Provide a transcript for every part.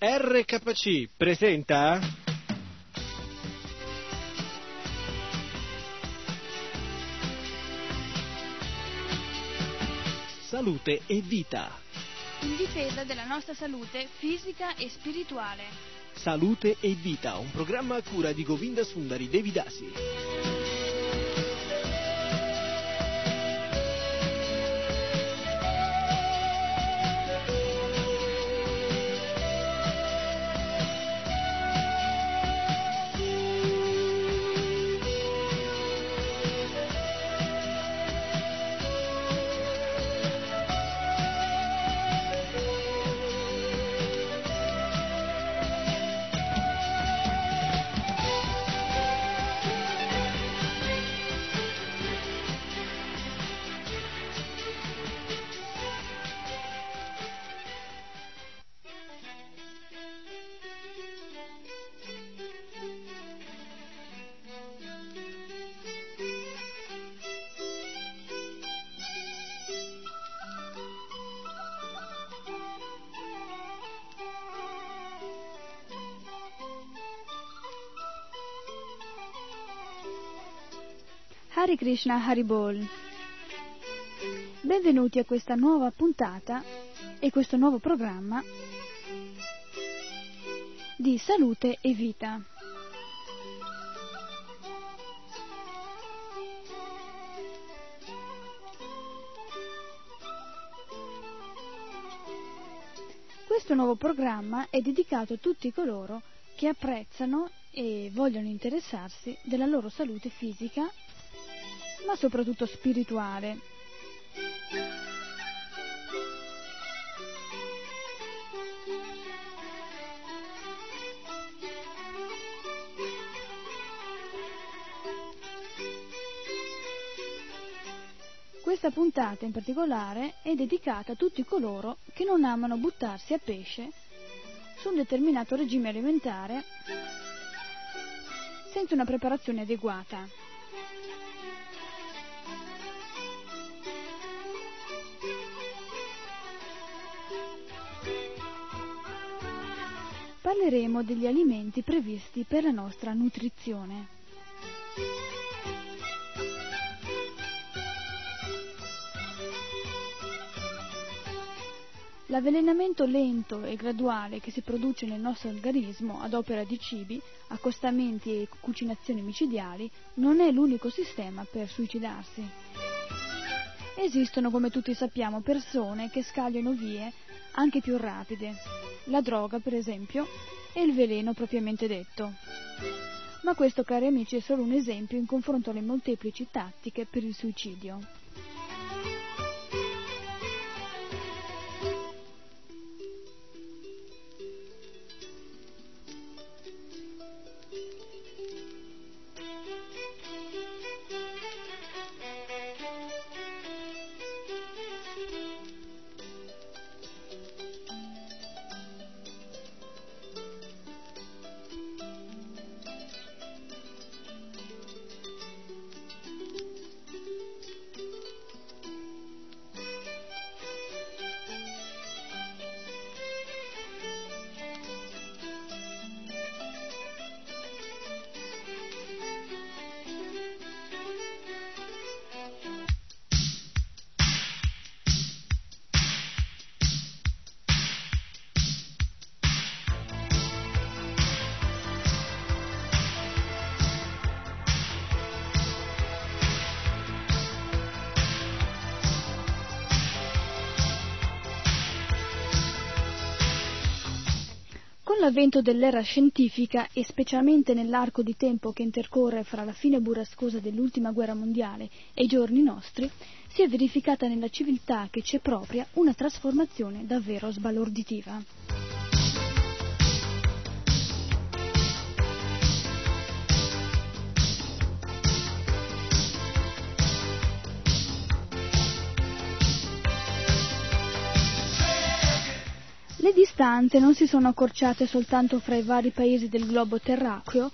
RKC presenta Salute e vita. in difesa della nostra salute fisica e spirituale. Salute e vita, un programma a cura di Govinda Sundari Devidasi. Hari Krishna Haribol. Benvenuti a questa nuova puntata e questo nuovo programma di salute e vita. Questo nuovo programma è dedicato a tutti coloro che apprezzano e vogliono interessarsi della loro salute fisica ma soprattutto spirituale. Questa puntata in particolare è dedicata a tutti coloro che non amano buttarsi a pesce su un determinato regime alimentare senza una preparazione adeguata. Parleremo degli alimenti previsti per la nostra nutrizione. L'avvelenamento lento e graduale che si produce nel nostro organismo ad opera di cibi, accostamenti e cucinazioni micidiali non è l'unico sistema per suicidarsi. Esistono, come tutti sappiamo, persone che scagliano vie anche più rapide, la droga per esempio e il veleno propriamente detto. Ma questo, cari amici, è solo un esempio in confronto alle molteplici tattiche per il suicidio. L'avvento dell'era scientifica e specialmente nell'arco di tempo che intercorre fra la fine burrascosa dell'ultima guerra mondiale e i giorni nostri, si è verificata nella civiltà che c'è propria una trasformazione davvero sbalorditiva. Le distanze non si sono accorciate soltanto fra i vari paesi del globo terracqueo,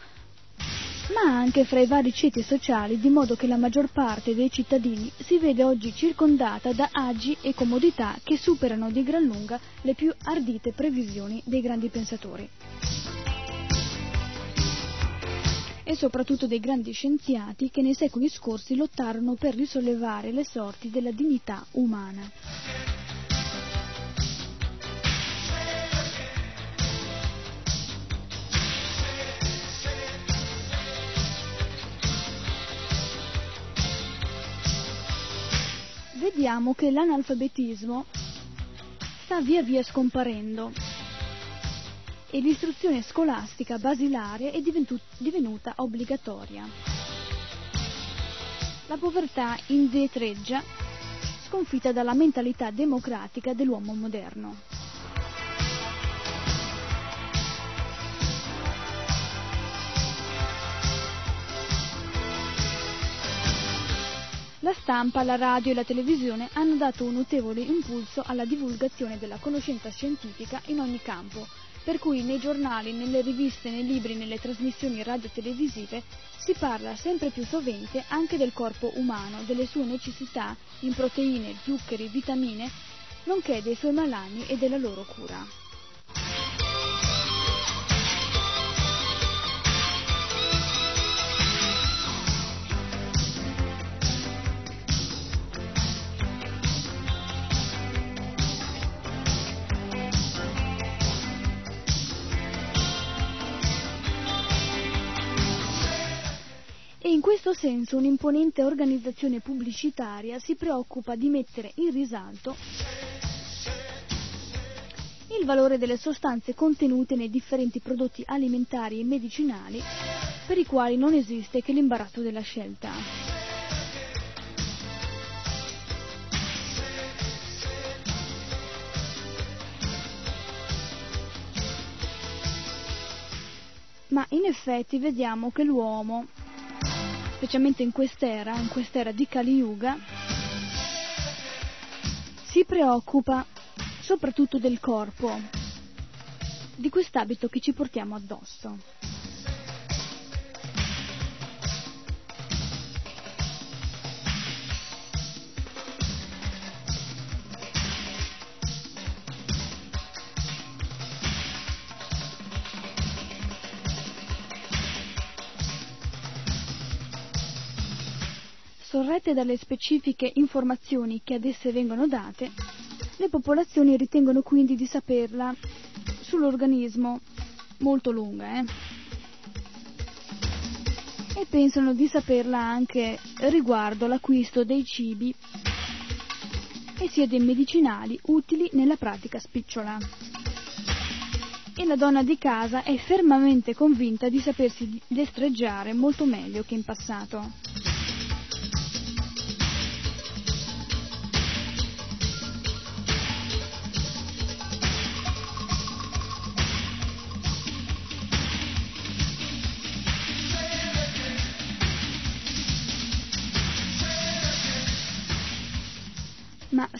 ma anche fra i vari ceti sociali, di modo che la maggior parte dei cittadini si vede oggi circondata da agi e comodità che superano di gran lunga le più ardite previsioni dei grandi pensatori. E soprattutto dei grandi scienziati che nei secoli scorsi lottarono per risollevare le sorti della dignità umana. Vediamo che l'analfabetismo sta via via scomparendo e l'istruzione scolastica basilare è divenuta obbligatoria. La povertà indietreggia, sconfitta dalla mentalità democratica dell'uomo moderno. La stampa, la radio e la televisione hanno dato un notevole impulso alla divulgazione della conoscenza scientifica in ogni campo, per cui nei giornali, nelle riviste, nei libri, nelle trasmissioni radio-televisive si parla sempre più sovente anche del corpo umano, delle sue necessità in proteine, zuccheri, vitamine, nonché dei suoi malanni e della loro cura. In questo senso un'imponente organizzazione pubblicitaria si preoccupa di mettere in risalto il valore delle sostanze contenute nei differenti prodotti alimentari e medicinali per i quali non esiste che l'imbarazzo della scelta. Ma in effetti vediamo che l'uomo specialmente in quest'era, in quest'era di Kali Yuga, si preoccupa soprattutto del corpo, di quest'abito che ci portiamo addosso. Sorrette dalle specifiche informazioni che ad esse vengono date, le popolazioni ritengono quindi di saperla sull'organismo molto lunga eh? e pensano di saperla anche riguardo l'acquisto dei cibi e sia dei medicinali utili nella pratica spicciola. E la donna di casa è fermamente convinta di sapersi destreggiare molto meglio che in passato.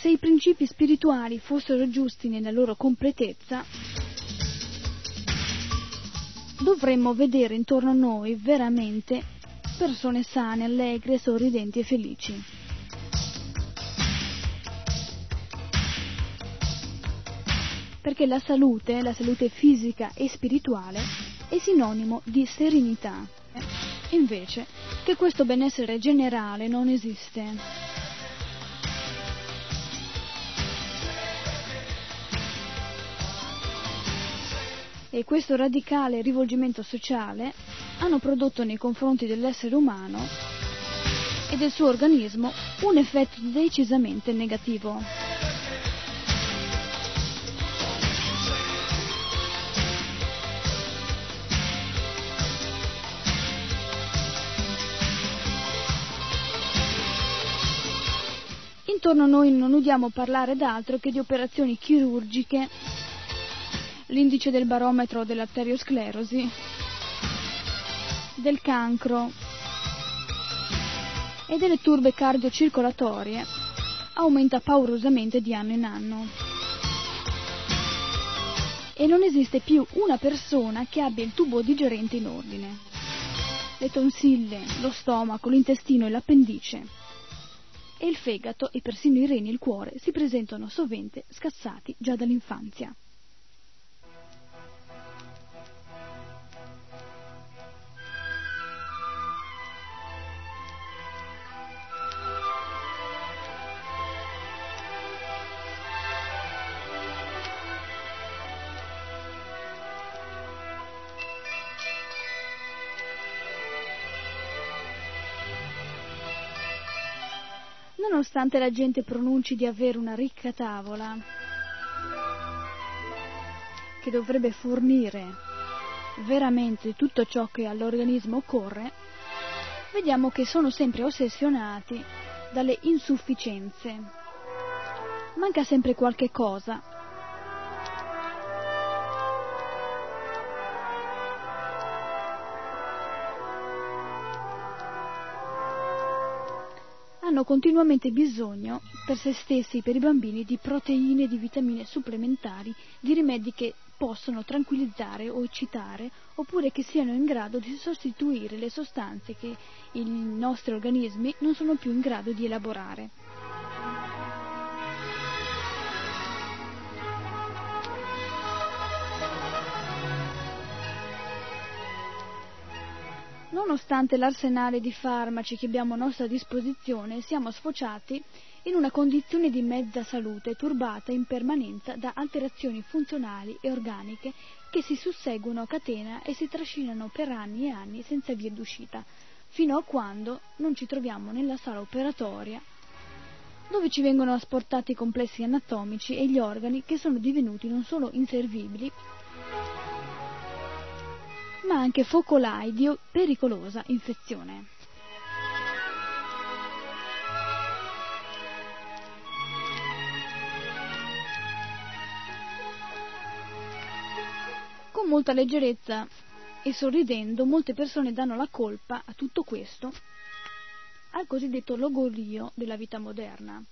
Se i principi spirituali fossero giusti nella loro completezza, dovremmo vedere intorno a noi veramente persone sane, allegre, sorridenti e felici. Perché la salute, la salute fisica e spirituale, è sinonimo di serenità. Invece, che questo benessere generale non esiste. E questo radicale rivolgimento sociale hanno prodotto nei confronti dell'essere umano e del suo organismo un effetto decisamente negativo. Intorno a noi non udiamo parlare d'altro che di operazioni chirurgiche l'indice del barometro dell'arteriosclerosi, del cancro e delle turbe cardiocircolatorie aumenta paurosamente di anno in anno. E non esiste più una persona che abbia il tubo digerente in ordine. le tonsille, lo stomaco, l'intestino e l'appendice. E il fegato e persino i reni e il cuore si presentano sovente scassati già dall'infanzia. Nonostante la gente pronunci di avere una ricca tavola che dovrebbe fornire veramente tutto ciò che all'organismo occorre, vediamo che sono sempre ossessionati dalle insufficienze. Manca sempre qualche cosa hanno continuamente bisogno per se stessi e per i bambini di proteine, di vitamine supplementari, di rimedi che possono tranquillizzare o eccitare, oppure che siano in grado di sostituire le sostanze che i nostri organismi non sono più in grado di elaborare. Nonostante l'arsenale di farmaci che abbiamo a nostra disposizione, siamo sfociati in una condizione di mezza salute turbata in permanenza da alterazioni funzionali e organiche che si susseguono a catena e si trascinano per anni e anni senza via d'uscita, fino a quando non ci troviamo nella sala operatoria dove ci vengono asportati i complessi anatomici e gli organi che sono divenuti non solo inservibili, ma anche focolai di pericolosa infezione. Con molta leggerezza e sorridendo molte persone danno la colpa a tutto questo al cosiddetto logorio della vita moderna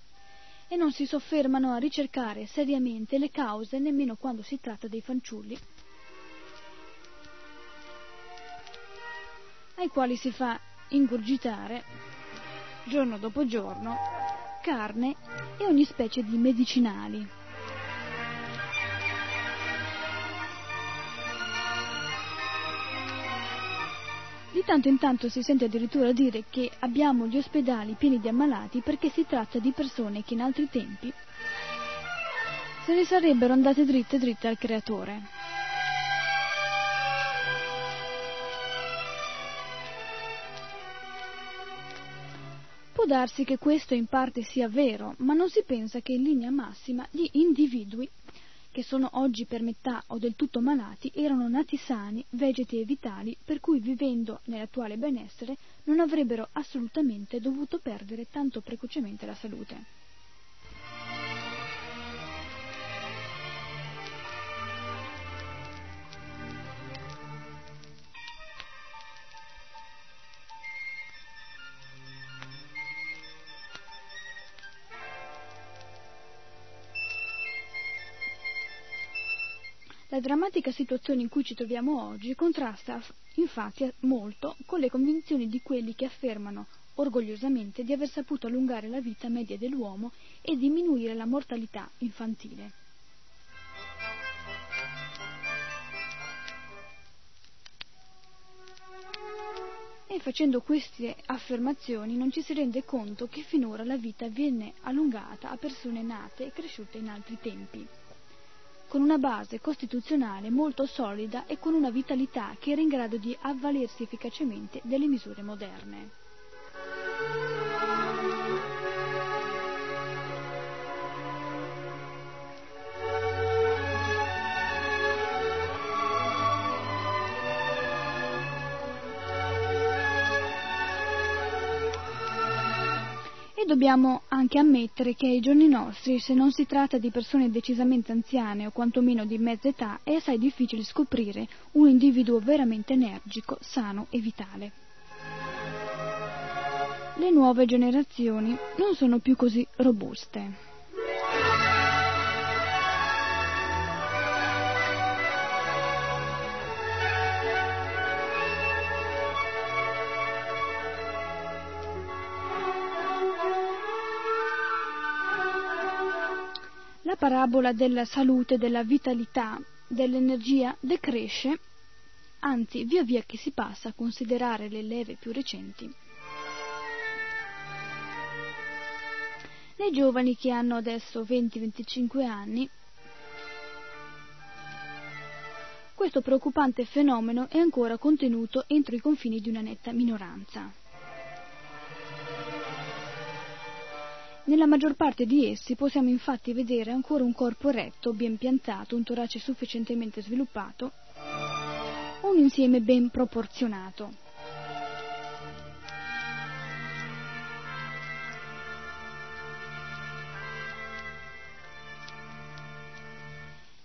e non si soffermano a ricercare seriamente le cause nemmeno quando si tratta dei fanciulli ai quali si fa ingurgitare giorno dopo giorno carne e ogni specie di medicinali. Di tanto in tanto si sente addirittura dire che abbiamo gli ospedali pieni di ammalati perché si tratta di persone che in altri tempi se ne sarebbero andate dritte dritte al creatore. Può darsi che questo in parte sia vero, ma non si pensa che in linea massima gli individui che sono oggi per metà o del tutto malati erano nati sani, vegeti e vitali, per cui vivendo nell'attuale benessere non avrebbero assolutamente dovuto perdere tanto precocemente la salute. La drammatica situazione in cui ci troviamo oggi contrasta infatti molto con le convinzioni di quelli che affermano orgogliosamente di aver saputo allungare la vita media dell'uomo e diminuire la mortalità infantile. E facendo queste affermazioni non ci si rende conto che finora la vita viene allungata a persone nate e cresciute in altri tempi con una base costituzionale molto solida e con una vitalità che era in grado di avvalersi efficacemente delle misure moderne. E dobbiamo anche ammettere che ai giorni nostri, se non si tratta di persone decisamente anziane o quantomeno di mezza età, è assai difficile scoprire un individuo veramente energico, sano e vitale. Le nuove generazioni non sono più così robuste. La parabola della salute, della vitalità, dell'energia decresce, anzi via via che si passa a considerare le leve più recenti. Nei giovani che hanno adesso 20-25 anni, questo preoccupante fenomeno è ancora contenuto entro i confini di una netta minoranza. Nella maggior parte di essi possiamo infatti vedere ancora un corpo eretto, ben piantato, un torace sufficientemente sviluppato, un insieme ben proporzionato.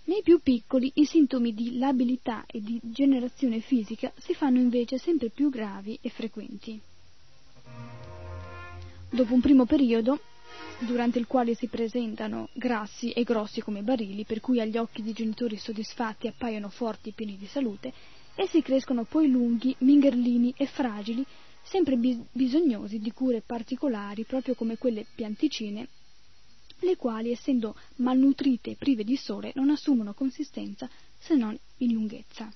Nei più piccoli i sintomi di labilità e di generazione fisica si fanno invece sempre più gravi e frequenti. Dopo un primo periodo durante il quale si presentano grassi e grossi come barili, per cui agli occhi dei genitori soddisfatti appaiono forti e pieni di salute, essi crescono poi lunghi, mingherlini e fragili, sempre bis- bisognosi di cure particolari, proprio come quelle pianticine, le quali, essendo malnutrite e prive di sole, non assumono consistenza se non in lunghezza.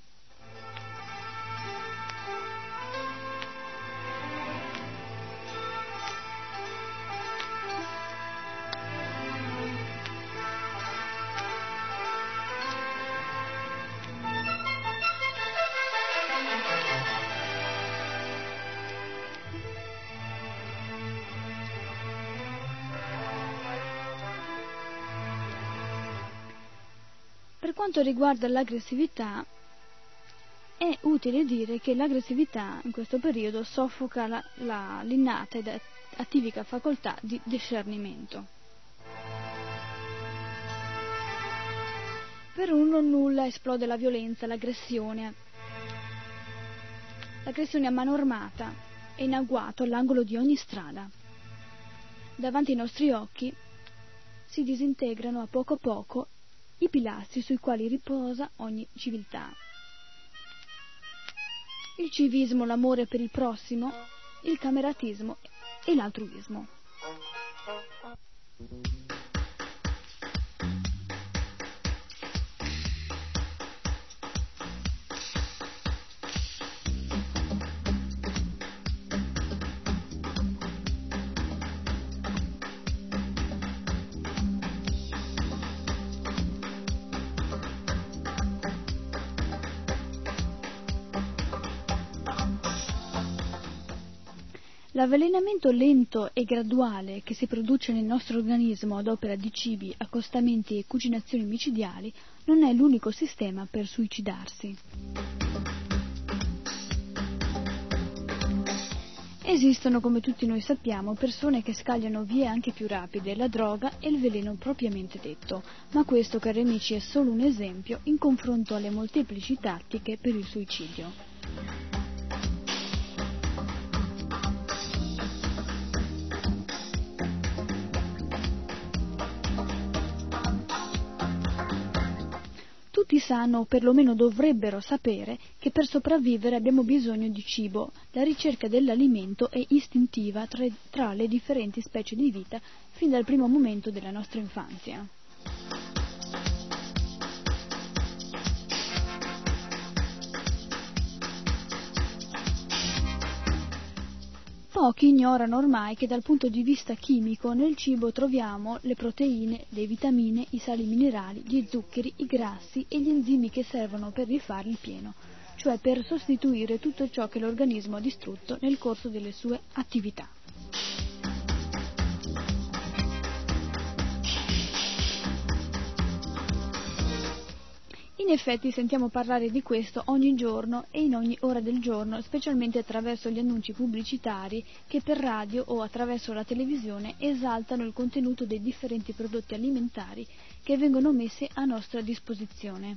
Quanto riguarda l'aggressività, è utile dire che l'aggressività in questo periodo soffoca la, la, l'innata ed attivica facoltà di discernimento. Per uno nulla esplode la violenza, l'aggressione. L'aggressione a mano armata è in agguato all'angolo di ogni strada. Davanti ai nostri occhi si disintegrano a poco a poco i pilastri sui quali riposa ogni civiltà. Il civismo, l'amore per il prossimo, il cameratismo e l'altruismo. L'avvelenamento lento e graduale che si produce nel nostro organismo ad opera di cibi, accostamenti e cucinazioni micidiali non è l'unico sistema per suicidarsi. Esistono, come tutti noi sappiamo, persone che scagliano vie anche più rapide, la droga e il veleno propriamente detto, ma questo, cari amici, è solo un esempio in confronto alle molteplici tattiche per il suicidio. Tutti sanno, o perlomeno dovrebbero sapere, che per sopravvivere abbiamo bisogno di cibo. La ricerca dell'alimento è istintiva tra, le differenti specie di vita fin dal primo momento della nostra infanzia. Pochi ignorano ormai che dal punto di vista chimico nel cibo troviamo le proteine, le vitamine, i sali minerali, gli zuccheri, i grassi e gli enzimi che servono per rifare il pieno, cioè per sostituire tutto ciò che l'organismo ha distrutto nel corso delle sue attività. In effetti sentiamo parlare di questo ogni giorno e in ogni ora del giorno, specialmente attraverso gli annunci pubblicitari che per radio o attraverso la televisione esaltano il contenuto dei differenti prodotti alimentari che vengono messi a nostra disposizione.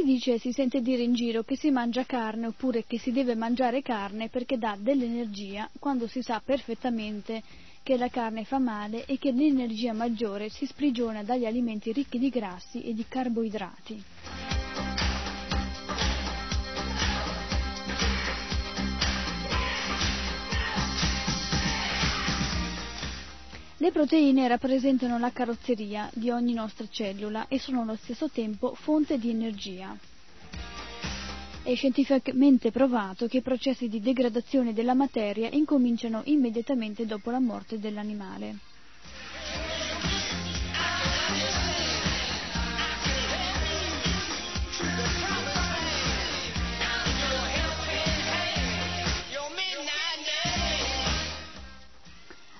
Si dice, si sente dire in giro che si mangia carne oppure che si deve mangiare carne perché dà dell'energia quando si sa perfettamente che la carne fa male e che l'energia maggiore si sprigiona dagli alimenti ricchi di grassi e di carboidrati. Le proteine rappresentano la carrozzeria di ogni nostra cellula e sono allo stesso tempo fonte di energia. È scientificamente provato che i processi di degradazione della materia incominciano immediatamente dopo la morte dell'animale.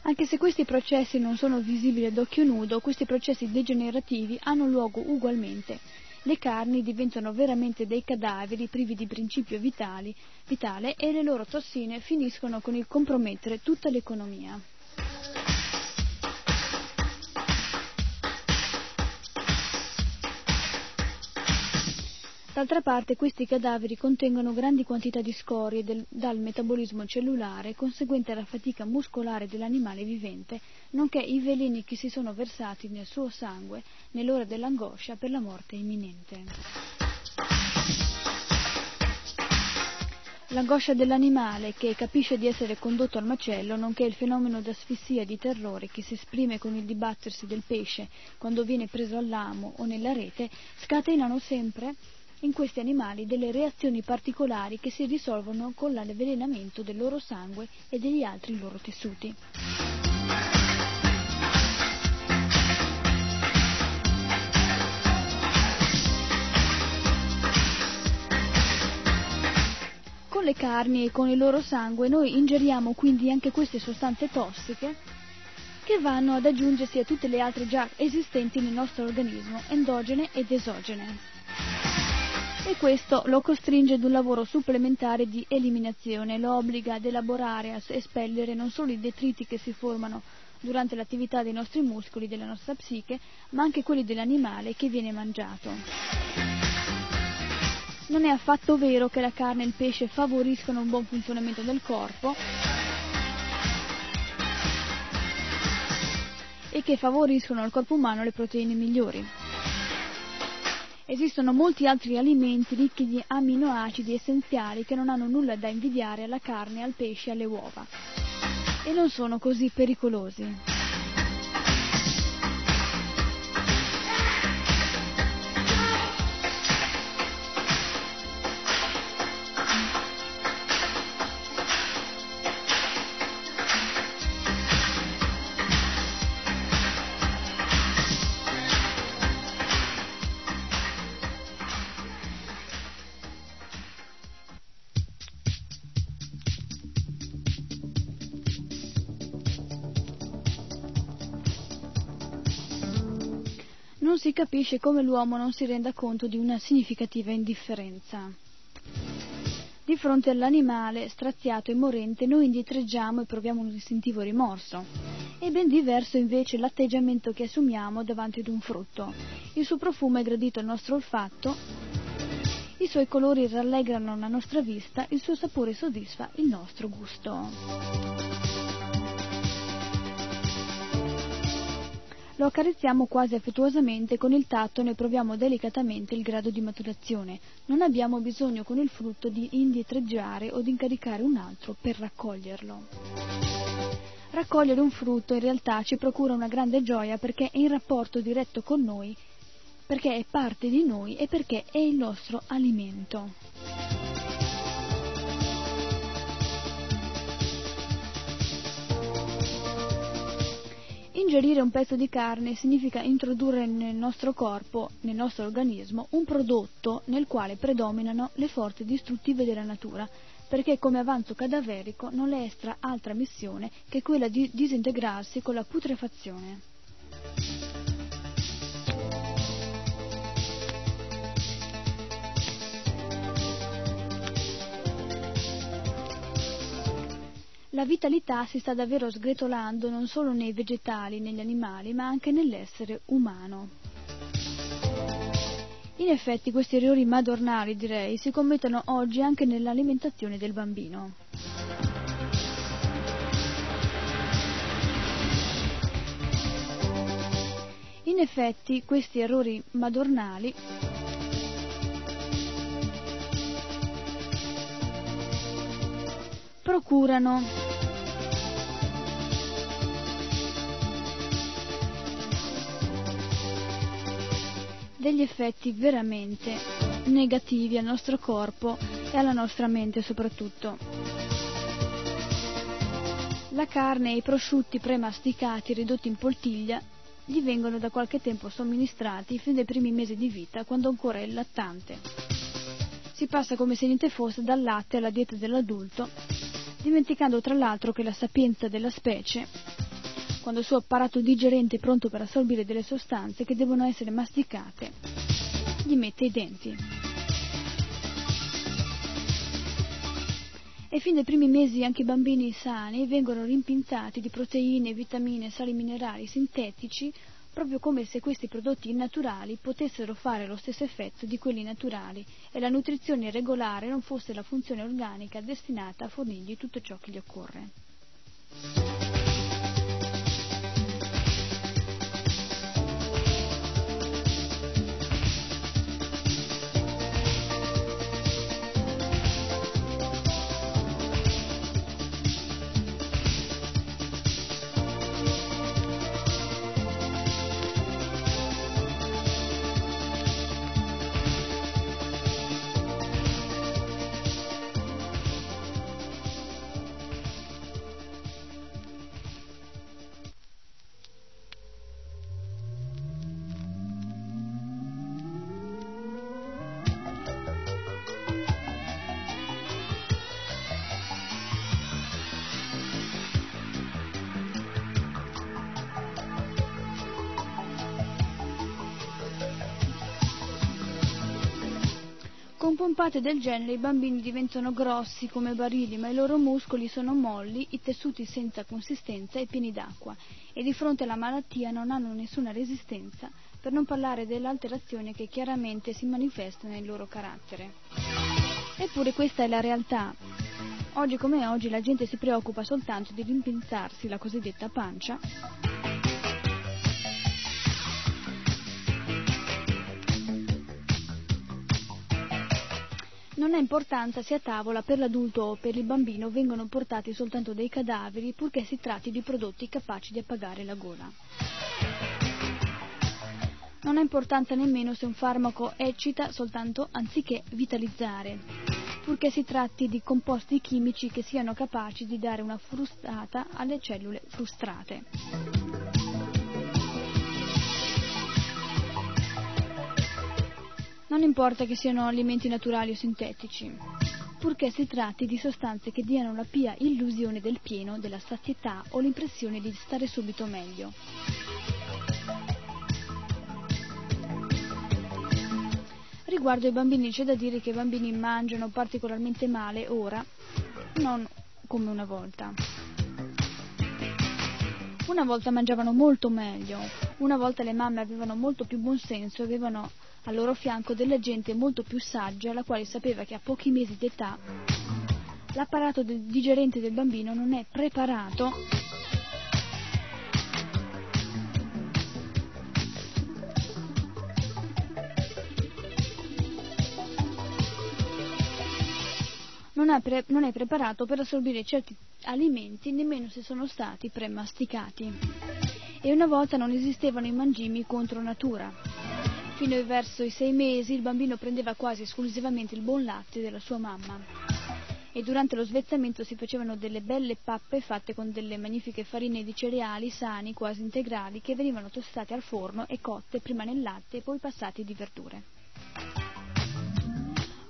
Anche se questi processi non sono visibili ad occhio nudo, questi processi degenerativi hanno luogo ugualmente. Le carni diventano veramente dei cadaveri privi di principio vitali, vitale e le loro tossine finiscono con il compromettere tutta l'economia. D'altra parte questi cadaveri contengono grandi quantità di scorie del, dal metabolismo cellulare conseguente alla fatica muscolare dell'animale vivente, nonché i veleni che si sono versati nel suo sangue nell'ora dell'angoscia per la morte imminente. L'angoscia dell'animale che capisce di essere condotto al macello, nonché il fenomeno d'asfissia e di terrore che si esprime con il dibattersi del pesce quando viene preso all'amo o nella rete, scatenano sempre in questi animali delle reazioni particolari che si risolvono con l'avvelenamento del loro sangue e degli altri loro tessuti. Con le carni e con il loro sangue noi ingeriamo quindi anche queste sostanze tossiche che vanno ad aggiungersi a tutte le altre già esistenti nel nostro organismo, endogene ed esogene e questo lo costringe ad un lavoro supplementare di eliminazione, lo obbliga ad elaborare, a espellere non solo i detriti che si formano durante l'attività dei nostri muscoli, della nostra psiche, ma anche quelli dell'animale che viene mangiato. Non è affatto vero che la carne e il pesce favoriscono un buon funzionamento del corpo e che favoriscono al corpo umano le proteine migliori. Esistono molti altri alimenti ricchi di aminoacidi essenziali che non hanno nulla da invidiare alla carne, al pesce e alle uova e non sono così pericolosi. Non si capisce come l'uomo non si renda conto di una significativa indifferenza. Di fronte all'animale straziato e morente noi indietreggiamo e proviamo un istintivo rimorso. È ben diverso invece l'atteggiamento che assumiamo davanti ad un frutto. Il suo profumo è gradito al nostro olfatto, i suoi colori rallegrano la nostra vista, il suo sapore soddisfa il nostro gusto. Lo accarezziamo quasi affettuosamente, con il tatto ne proviamo delicatamente il grado di maturazione. Non abbiamo bisogno con il frutto di indietreggiare o di incaricare un altro per raccoglierlo. Raccogliere un frutto in realtà ci procura una grande gioia perché è in rapporto diretto con noi, perché è parte di noi e perché è il nostro alimento. Ingerire un pezzo di carne significa introdurre nel nostro corpo, nel nostro organismo, un prodotto nel quale predominano le forze distruttive della natura, perché come avanzo cadaverico non le estra altra missione che quella di disintegrarsi con la putrefazione. La vitalità si sta davvero sgretolando non solo nei vegetali, negli animali, ma anche nell'essere umano. In effetti questi errori madornali, direi, si commettono oggi anche nell'alimentazione del bambino. In effetti questi errori madornali procurano degli effetti veramente negativi al nostro corpo e alla nostra mente soprattutto. La carne e i prosciutti premasticati ridotti in poltiglia gli vengono da qualche tempo somministrati fin dai primi mesi di vita quando ancora è lattante. Si passa come se niente fosse dal latte alla dieta dell'adulto, dimenticando tra l'altro che la sapienza della specie, quando il suo apparato digerente è pronto per assorbire delle sostanze che devono essere masticate, gli mette i denti. e fin dai primi mesi anche i bambini sani vengono rimpinzati di proteine, vitamine, sali minerali sintetici, proprio come se questi prodotti innaturali potessero fare lo stesso effetto di quelli naturali e la nutrizione regolare non fosse la funzione organica destinata a fornirgli tutto ciò che gli occorre. Pompate del genere i bambini diventano grossi come barili, ma i loro muscoli sono molli, i tessuti senza consistenza e pieni d'acqua e di fronte alla malattia non hanno nessuna resistenza, per non parlare dell'alterazione che chiaramente si manifesta nel loro carattere. Eppure questa è la realtà. Oggi come oggi la gente si preoccupa soltanto di rimpinzarsi la cosiddetta pancia Non ha importanza se a tavola per l'adulto o per il bambino vengono portati soltanto dei cadaveri purché si tratti di prodotti capaci di appagare la gola. Non ha importanza nemmeno se un farmaco eccita soltanto anziché vitalizzare, purché si tratti di composti chimici che siano capaci di dare una frustata alle cellule frustrate. Non importa che siano alimenti naturali o sintetici, purché si tratti di sostanze che diano la pia illusione del pieno, della sazietà o l'impressione di stare subito meglio. Riguardo ai bambini c'è da dire che i bambini mangiano particolarmente male ora, non come una volta. Una volta mangiavano molto meglio, una volta le mamme avevano molto più buon senso e avevano al loro fianco della gente molto più saggia, la quale sapeva che a pochi mesi d'età l'apparato digerente del bambino non è preparato non, pre- non è preparato per assorbire certi alimenti nemmeno se sono stati premasticati. E una volta non esistevano i mangimi contro natura Fino verso i sei mesi il bambino prendeva quasi esclusivamente il buon latte della sua mamma e durante lo svezzamento si facevano delle belle pappe fatte con delle magnifiche farine di cereali sani, quasi integrali, che venivano tostate al forno e cotte prima nel latte e poi passate di verdure.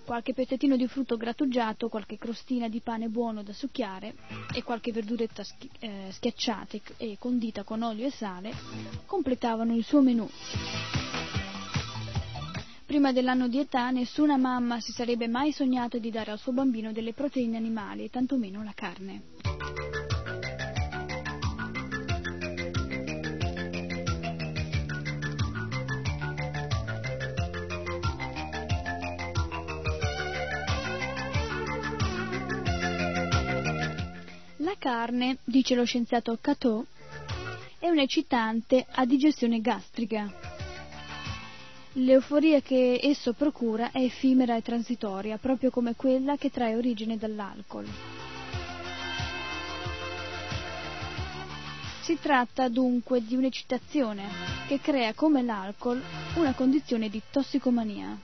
Qualche pezzettino di frutto grattugiato, qualche crostina di pane buono da succhiare e qualche verduretta schi- eh, schiacciata e condita con olio e sale completavano il suo menù. Prima dell'anno di età nessuna mamma si sarebbe mai sognato di dare al suo bambino delle proteine animali e tantomeno la carne. La carne, dice lo scienziato Cateau, è un eccitante a digestione gastrica. L'euforia che esso procura è effimera e transitoria, proprio come quella che trae origine dall'alcol. Si tratta dunque di un'eccitazione che crea come l'alcol una condizione di tossicomania.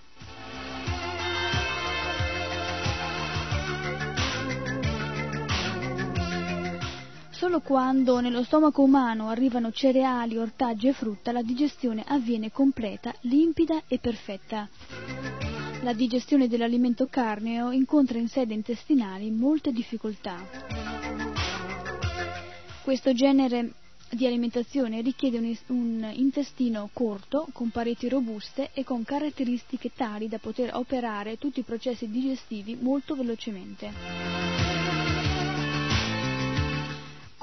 Solo quando nello stomaco umano arrivano cereali, ortaggi e frutta la digestione avviene completa, limpida e perfetta. La digestione dell'alimento carneo incontra in sede intestinali molte difficoltà. Questo genere di alimentazione richiede un, un, intestino corto, con pareti robuste e con caratteristiche tali da poter operare tutti i processi digestivi molto velocemente.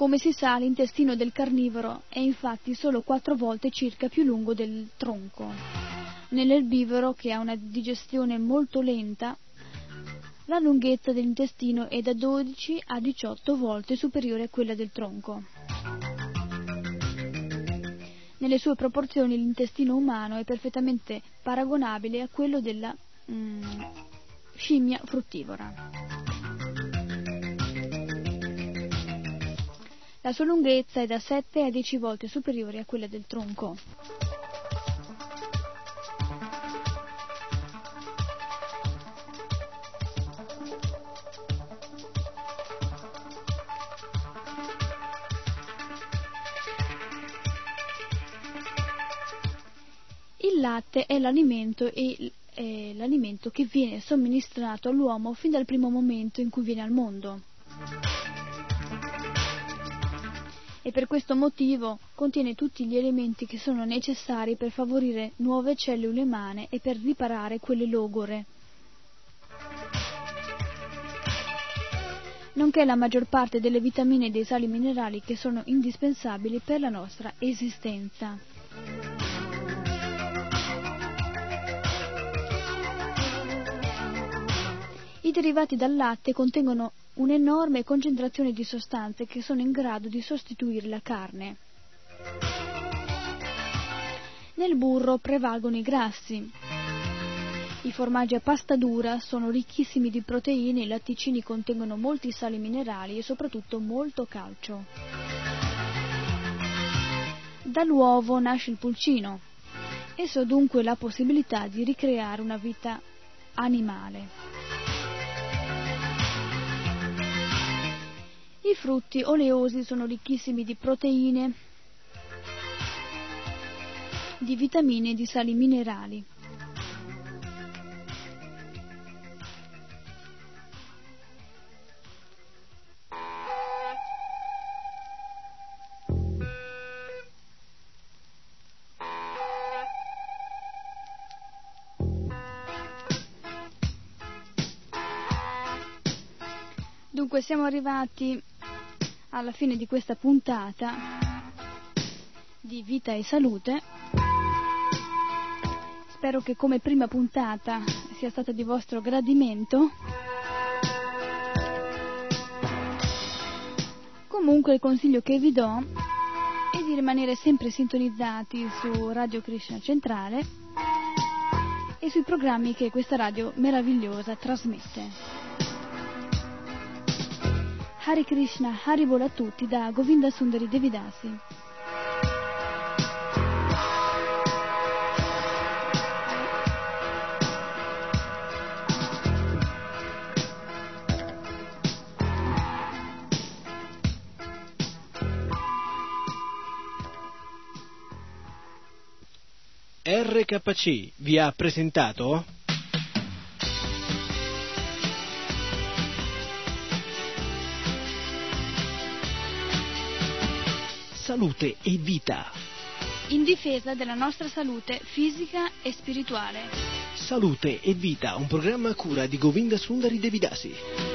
Come si sa, l'intestino del carnivoro è infatti solo quattro volte circa più lungo del tronco. Nell'erbivoro, che ha una digestione molto lenta, la lunghezza dell'intestino è da 12 a 18 volte superiore a quella del tronco. Nelle sue proporzioni l'intestino umano è perfettamente paragonabile a quello della mm, scimmia fruttivora. La sua lunghezza è da 7 a 10 volte superiore a quella del tronco. latte è l'alimento, e, è l'alimento che viene somministrato all'uomo fin dal primo momento in cui viene al mondo. E per questo motivo contiene tutti gli elementi che sono necessari per favorire nuove cellule umane e per riparare quelle logore. nonché la maggior parte delle vitamine e dei sali minerali che sono indispensabili per la nostra esistenza. I derivati dal latte contengono un'enorme concentrazione di sostanze che sono in grado di sostituire la carne. Nel burro prevalgono i grassi. I formaggi a pasta dura sono ricchissimi di proteine, i latticini contengono molti sali minerali e soprattutto molto calcio. Dall'uovo nasce il pulcino. Esso ha dunque la possibilità di ricreare una vita animale. I frutti oleosi sono ricchissimi di proteine, di vitamine e di sali minerali. Dunque siamo arrivati alla fine di questa puntata di Vita e Salute. Spero che come prima puntata sia stata di vostro gradimento. Comunque il consiglio che vi do è di rimanere sempre sintonizzati su Radio Krishna Centrale e sui programmi che questa radio meravigliosa trasmette. Hari Krishna, Hari Bola a tutti da Govinda Sundari Devidasi. RKC vi ha presentato salute e vita. In difesa della nostra salute fisica e spirituale. Salute e vita, un programma a cura di Govinda Sundari Devidasi.